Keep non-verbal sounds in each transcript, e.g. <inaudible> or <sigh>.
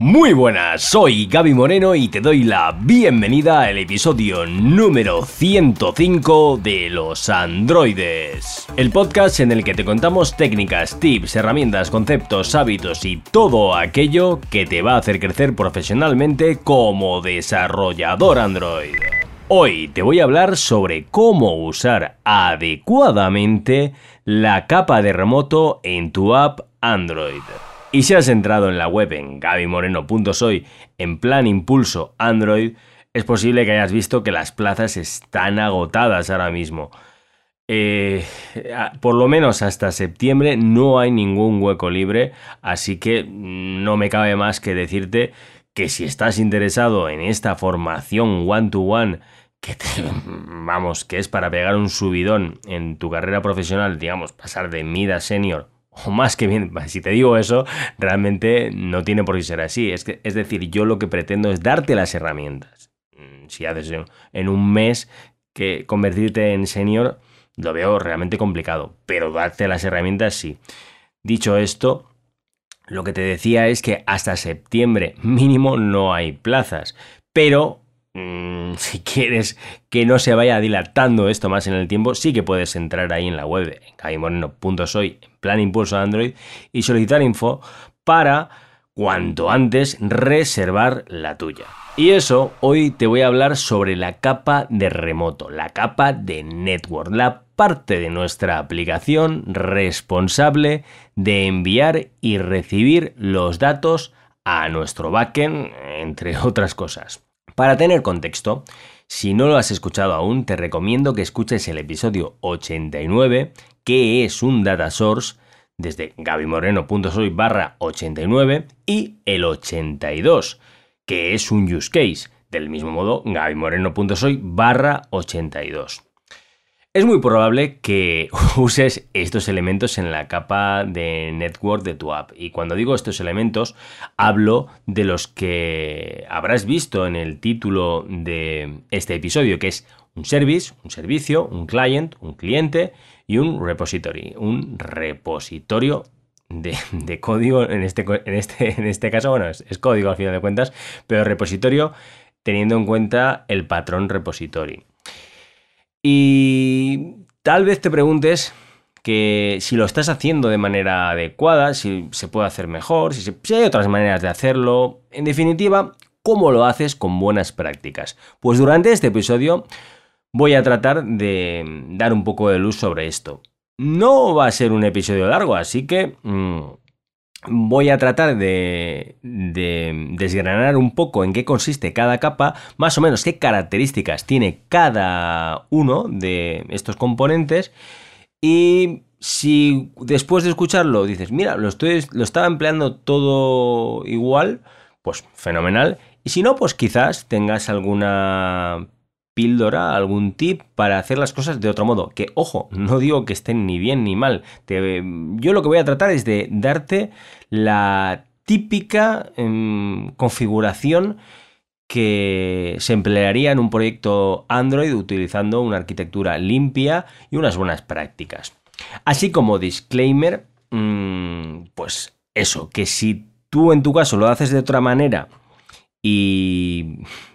Muy buenas, soy Gaby Moreno y te doy la bienvenida al episodio número 105 de Los Androides. El podcast en el que te contamos técnicas, tips, herramientas, conceptos, hábitos y todo aquello que te va a hacer crecer profesionalmente como desarrollador Android. Hoy te voy a hablar sobre cómo usar adecuadamente la capa de remoto en tu app Android. Y si has entrado en la web en gabymoreno.soy en plan impulso Android, es posible que hayas visto que las plazas están agotadas ahora mismo. Eh, por lo menos hasta septiembre no hay ningún hueco libre, así que no me cabe más que decirte que si estás interesado en esta formación one-to-one, que <laughs> vamos, que es para pegar un subidón en tu carrera profesional, digamos, pasar de mid a senior <laughs> o más que bien, si te digo eso, realmente no tiene por qué ser así. Es, es decir, yo lo que pretendo es darte las herramientas. Mm, si haces en un mes que convertirte en senior, lo veo realmente complicado, pero darte las herramientas sí. Dicho esto, lo que te decía es que hasta septiembre mínimo no hay plazas, pero Mm, <laughs> si quieres que no se vaya dilatando esto más en el tiempo, sí que puedes entrar ahí en la web, en soy en plan impulso Android, y solicitar info para cuanto antes reservar la tuya. Y eso, hoy te voy a hablar sobre la capa de remoto, la capa de network, la parte de nuestra aplicación responsable de enviar y recibir los datos a nuestro backend, entre otras cosas. Para tener contexto, si no lo has escuchado aún, te recomiendo que escuches el episodio 89, que es un data source, desde gabymoreno.soy barra 89, y el 82, que es un use case, del mismo modo gabymoreno.soy barra 82. Es muy probable que <laughs> uses estos elementos en la capa de network de tu app. Y cuando digo estos elementos, hablo de los que habrás visto en el título de este episodio, que es un service, un servicio, un client, un cliente y un repository, un repositorio de, código, en este, en, este, en este caso, bueno, es, es código al final de cuentas, pero repositorio teniendo en cuenta el patrón repository. Y tal vez te preguntes que si lo estás haciendo de manera adecuada, si se puede hacer mejor, si, hay otras maneras de hacerlo. En definitiva, cómo lo haces con buenas prácticas. Pues durante este episodio voy a tratar de dar un poco de luz sobre esto. No va a ser un episodio largo, así que mm, voy a tratar de, desgranar un poco en qué consiste cada capa, más o menos qué características tiene cada uno de estos componentes y si después de escucharlo dices, mira, lo, estoy, lo estaba empleando todo igual, pues fenomenal. Y si no, pues quizás tengas alguna píldora, algún tip para hacer las cosas de otro modo. Que, ojo, no digo que estén ni bien ni mal. yo lo que voy a tratar es de darte la típica em, configuración que se emplearía en un proyecto Android utilizando una arquitectura limpia y unas buenas prácticas. Así como disclaimer, mm, pues eso, que si tú en tu caso lo haces de otra manera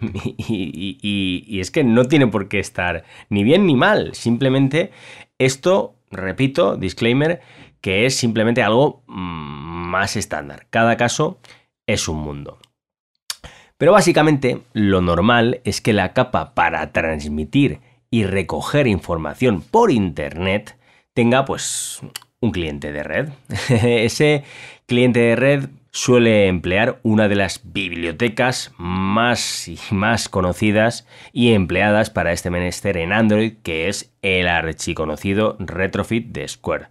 <laughs> y, es que no tiene por qué estar ni bien ni mal. Simplemente esto, repito, disclaimer, que es simplemente algo mm, más estándar. Cada caso es un mundo. Pero básicamente lo normal es que la capa para transmitir y recoger información por Internet tenga pues un cliente de red. <laughs> Ese cliente de red suele emplear una de las bibliotecas más y más conocidas y empleadas para este menester en Android, que es el archiconocido Retrofit de Square.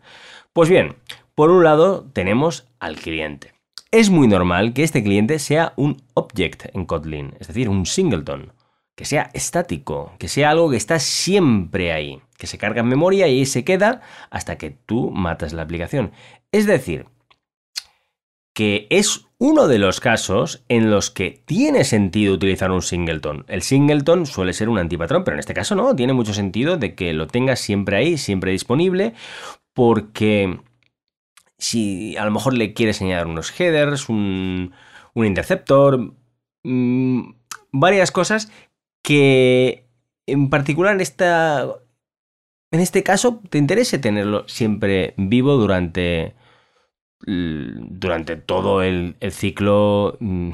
Pues bien, por un lado tenemos al cliente. Es muy normal que este cliente sea un object en Kotlin, es decir, un singleton, que sea estático, que sea algo que está siempre ahí, que se carga en memoria y ahí se queda hasta que tú matas la aplicación. Es decir, que es uno de los casos en los que tiene sentido utilizar un singleton. El singleton suele ser un antipatrón, pero en este caso no, tiene mucho sentido de que lo tengas siempre ahí, siempre disponible, porque si a lo mejor le quieres añadir unos headers, un, un interceptor, mm, varias cosas que en particular en esta en este caso te interese tenerlo siempre vivo durante durante todo el, ciclo mm,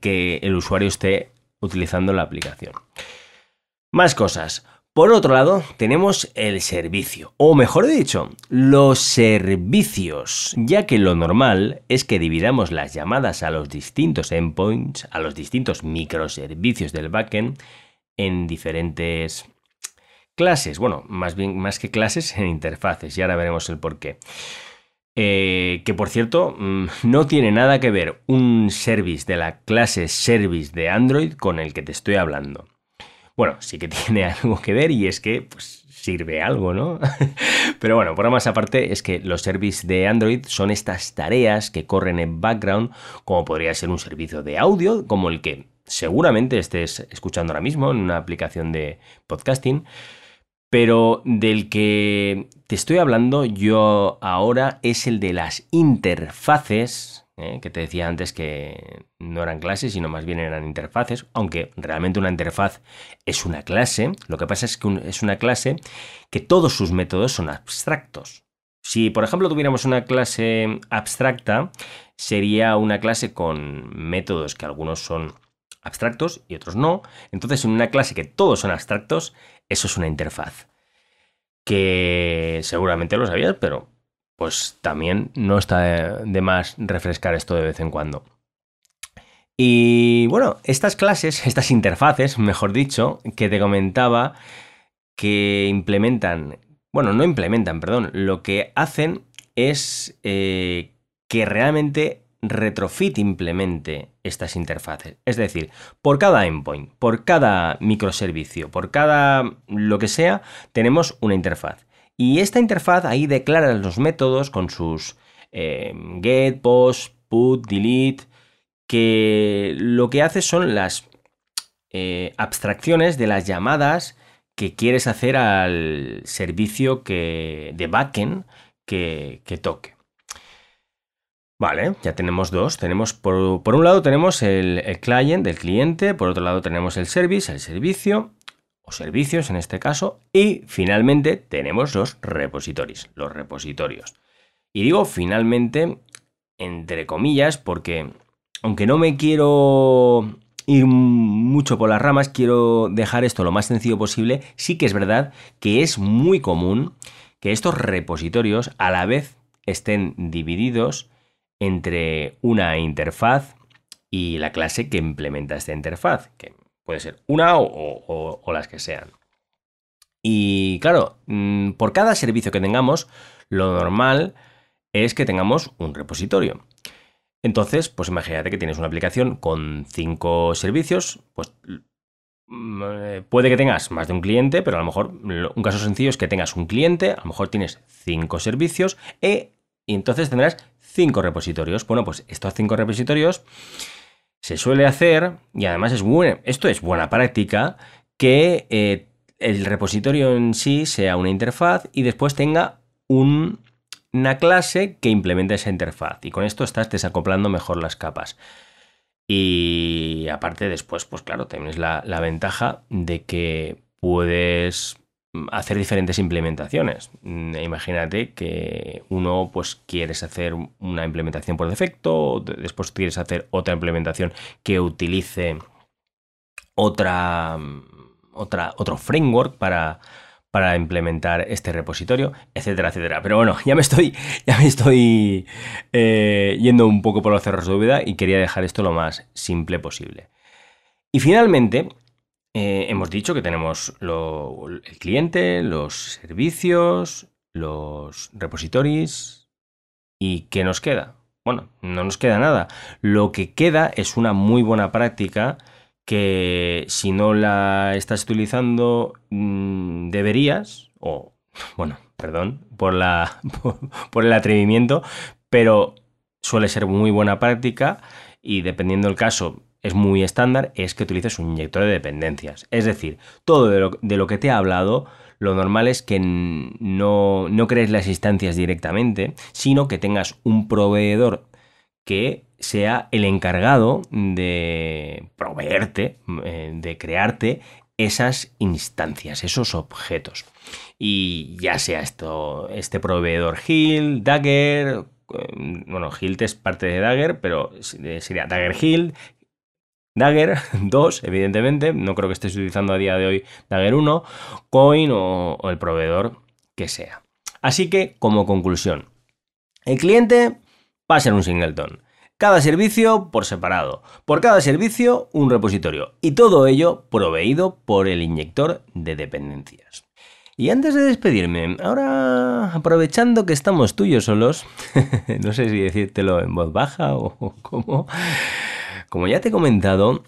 que el usuario esté utilizando la aplicación. Más cosas. Por otro lado, tenemos el servicio, o mejor dicho, los servicios, ya que lo normal es que dividamos las llamadas a los distintos endpoints, a los distintos microservicios del backend, en diferentes clases, bueno, más bien más que clases, en interfaces, y ahora veremos el por qué. Eh, que por cierto, mm, <laughs> no tiene nada que ver un service de la clase service de Android con el que te estoy hablando. Bueno, sí que <laughs> tiene algo que ver y es que pues, sirve algo, ¿no? <laughs> Pero bueno, por más aparte es que los services de Android son estas tareas que corren en background, como podría ser un servicio de audio, como el que seguramente estés escuchando ahora mismo en una aplicación de podcasting. Pero del que te estoy hablando yo ahora es el de las interfaces, ¿eh? que te decía antes que no eran clases, sino más bien eran interfaces, aunque realmente una interfaz es una clase. Lo que pasa es que es una clase que todos sus métodos son abstractos. Si, por ejemplo, tuviéramos una clase abstracta, sería una clase con métodos que algunos son abstractos y otros no. Entonces, en una clase que todos son abstractos, eso es una interfaz. Que seguramente lo sabías, pero pues también no está de más refrescar esto de vez en cuando. Y bueno, estas clases, estas interfaces, mejor dicho, que te comentaba, que implementan, bueno, no implementan, perdón, lo que hacen es eh, que realmente Retrofit implemente estas interfaces. Es decir, por cada endpoint, por cada microservicio, por cada lo que sea, tenemos una interfaz. Y esta interfaz ahí declara los métodos con sus eh, get, post, put, delete, que lo que hace son las eh, abstracciones de las llamadas que quieres hacer al servicio que, de backend que toque. Vale, ya tenemos dos. Tenemos por, un lado tenemos el, client del cliente, por otro lado tenemos el service, el servicio, o servicios en este caso, y finalmente tenemos los repositorios, los repositorios. Y digo finalmente entre comillas porque aunque no me quiero ir mucho por las ramas, quiero dejar esto lo más sencillo posible, sí que es verdad que es muy común que estos repositorios a la vez estén divididos entre una interfaz y la clase que implementa esta interfaz, que puede ser una o, las que sean. Y claro, mm, por cada servicio que tengamos, lo normal es que tengamos un repositorio. Entonces, pues imagínate que tienes una aplicación con cinco servicios, pues mm, eh, puede que tengas más de un cliente, pero a lo mejor un caso sencillo es que tengas un cliente, a lo mejor tienes cinco servicios e, y entonces tendrás cinco repositorios. Bueno, pues estos cinco repositorios se suele hacer, y además es bueno, esto es buena práctica, que eh, el repositorio en sí sea una interfaz y después tenga una clase que implemente esa interfaz. Y con esto estás desacoplando mejor las capas. Y aparte después, pues claro, tienes la ventaja de que puedes hacer diferentes implementaciones. Mm, imagínate que uno pues quieres hacer una implementación por defecto, después quieres hacer otra implementación que utilice otra, otra otro framework para, para implementar este repositorio, etcétera, etcétera. Pero bueno, ya me estoy, <laughs> ya me estoy eh, yendo un poco por los cerros de vida y quería dejar esto lo más simple posible. Y finalmente, eh, hemos dicho que tenemos el cliente, los servicios, los repositorios y ¿qué nos queda? Bueno, no nos queda nada. Lo que queda es una muy buena práctica que si no la estás utilizando mm, deberías, o bueno, perdón por, la, <laughs> por el atrevimiento, pero suele ser muy buena práctica y dependiendo del caso es muy estándar es que utilices un inyector de dependencias. Es decir, todo de lo, que te he hablado, lo normal es que no, no crees las instancias directamente, sino que tengas un proveedor que sea el encargado de proveerte, eh, de crearte esas instancias, esos objetos. Y ya sea esto, este proveedor Hill, Dagger, eh, bueno, Hilt es parte de Dagger, pero sería Dagger Hill, Dagger <laughs> 2, evidentemente, no creo que estés utilizando a día de hoy Dagger 1, Coin o, o el proveedor que sea. Así que, como conclusión, el cliente va a ser un singleton. Cada servicio por separado. Por cada servicio un repositorio. Y todo ello proveído por el inyector de dependencias. Y antes de despedirme, ahora aprovechando que estamos tuyos solos, <laughs> no sé si decírtelo en voz baja o cómo, como ya te he comentado,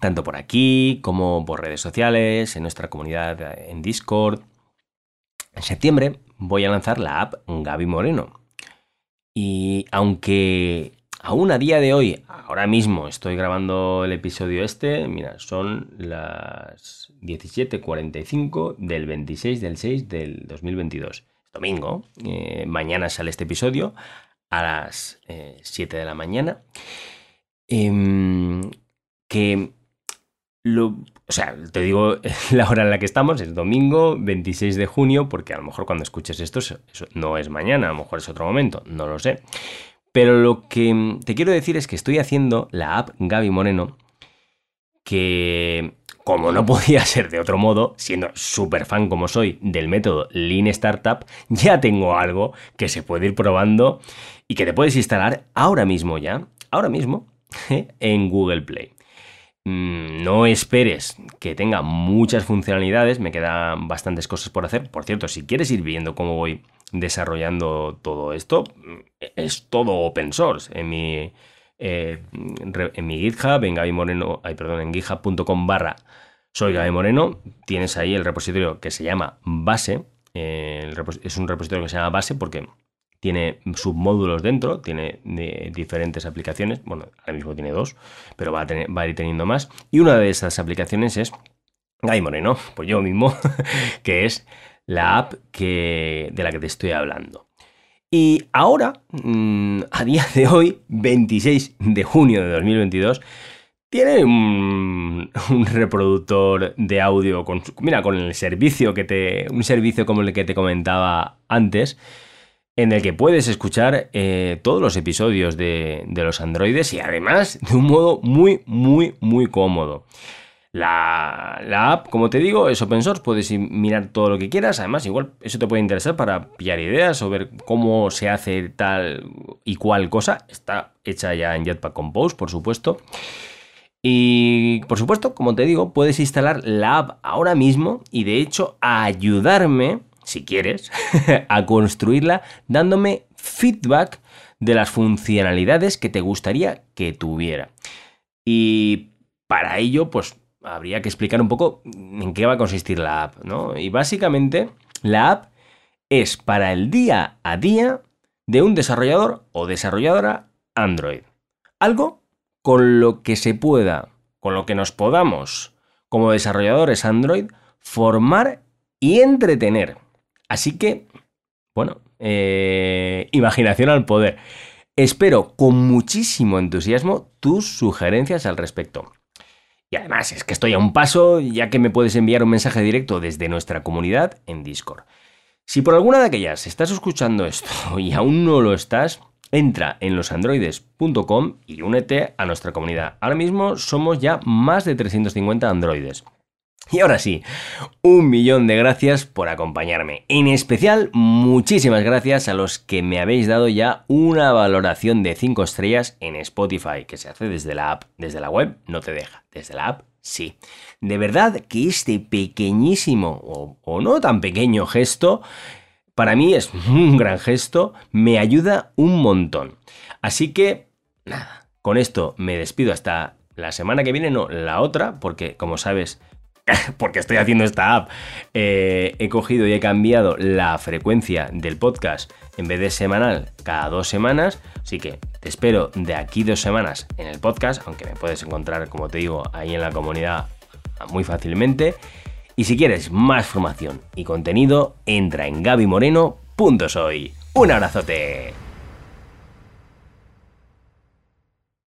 tanto por aquí como por redes sociales, en nuestra comunidad en Discord, en septiembre voy a lanzar la app Gaby Moreno. Y aunque aún a día de hoy, ahora mismo estoy grabando el episodio este, mira, son las 17.45 del 26 del 6 del 2022. Domingo, eh, mañana sale este episodio a las 7 eh, de la mañana. Em, que lo, o sea, te digo <laughs> la hora en la que estamos, es domingo 26 de junio, porque a lo mejor cuando escuches esto no es mañana, a lo mejor es otro momento, no lo sé. Pero lo que te quiero decir es que estoy haciendo la app Gaby Moreno, que como no <laughs> podía ser de otro modo, siendo súper fan como soy del método Lean Startup, ya tengo algo que se puede ir probando y que te puedes instalar ahora mismo ya, ahora mismo, <laughs> en Google Play. Mm, no esperes que tenga muchas funcionalidades, me quedan bastantes cosas por hacer. Por cierto, si quieres ir viendo cómo voy desarrollando todo esto, es todo open source. En mi, eh, en mi GitHub, en Gaby Moreno, perdón, en github.com barra soy Gaby Moreno, tienes ahí el repositorio que se llama base. Eh, es un repositorio que se llama base porque tiene submódulos dentro, tiene diferentes aplicaciones, bueno, ahora mismo tiene dos, pero va a, tener, va a ir teniendo más. Y una de esas aplicaciones es Guy Moreno, pues yo mismo, <laughs> que es la app que, de la que te estoy hablando. Y ahora, mm, a día de hoy, 26 de junio de 2022, tiene un, un, reproductor de audio con, mira, con el servicio que te, un servicio como el que te comentaba antes, en el que puedes escuchar eh, todos los episodios de, los androides y además de un modo muy, muy, muy cómodo. La, app, como te digo, es open source, puedes mirar todo lo que quieras. Además, igual eso te puede interesar para pillar ideas o ver cómo se hace tal y cual cosa. Está hecha ya en Jetpack Compose, por supuesto. Y por supuesto, como te digo, puedes instalar la app ahora mismo y de hecho ayudarme si quieres, <laughs> a construirla dándome feedback de las funcionalidades que te gustaría que tuviera. Y para ello, pues habría que explicar un poco en qué va a consistir la app, ¿no? Y básicamente, la app es para el día a día de un desarrollador o desarrolladora Android. Algo con lo que se pueda, con lo que nos podamos, como desarrolladores Android, formar y entretener. Así que, bueno, eh, imaginación al poder. Espero con muchísimo entusiasmo tus sugerencias al respecto. Y además es que estoy a un paso ya que me puedes enviar un mensaje directo desde nuestra comunidad en Discord. Si por alguna de aquellas estás escuchando esto <laughs> y aún no lo estás, entra en losandroides.com y únete a nuestra comunidad. Ahora mismo somos ya más de 350 androides. Y ahora sí, un millón de gracias por acompañarme. En especial, muchísimas gracias a los que me habéis dado ya una valoración de 5 estrellas en Spotify, que se hace desde la app. Desde la web no te deja, desde la app sí. De verdad que este pequeñísimo o, o no tan pequeño gesto, para mí es <laughs> un gran gesto, me ayuda un montón. Así que, nada, con esto me despido hasta la semana que viene, no, la otra, porque como sabes, <laughs> porque estoy haciendo esta app, eh, he cogido y he cambiado la frecuencia del podcast en vez de semanal cada dos semanas. Así que te espero de aquí dos semanas en el podcast, aunque me puedes encontrar, como te digo, ahí en la comunidad muy fácilmente. Y si quieres más formación y contenido, entra en gabimoreno.soy. Un abrazote.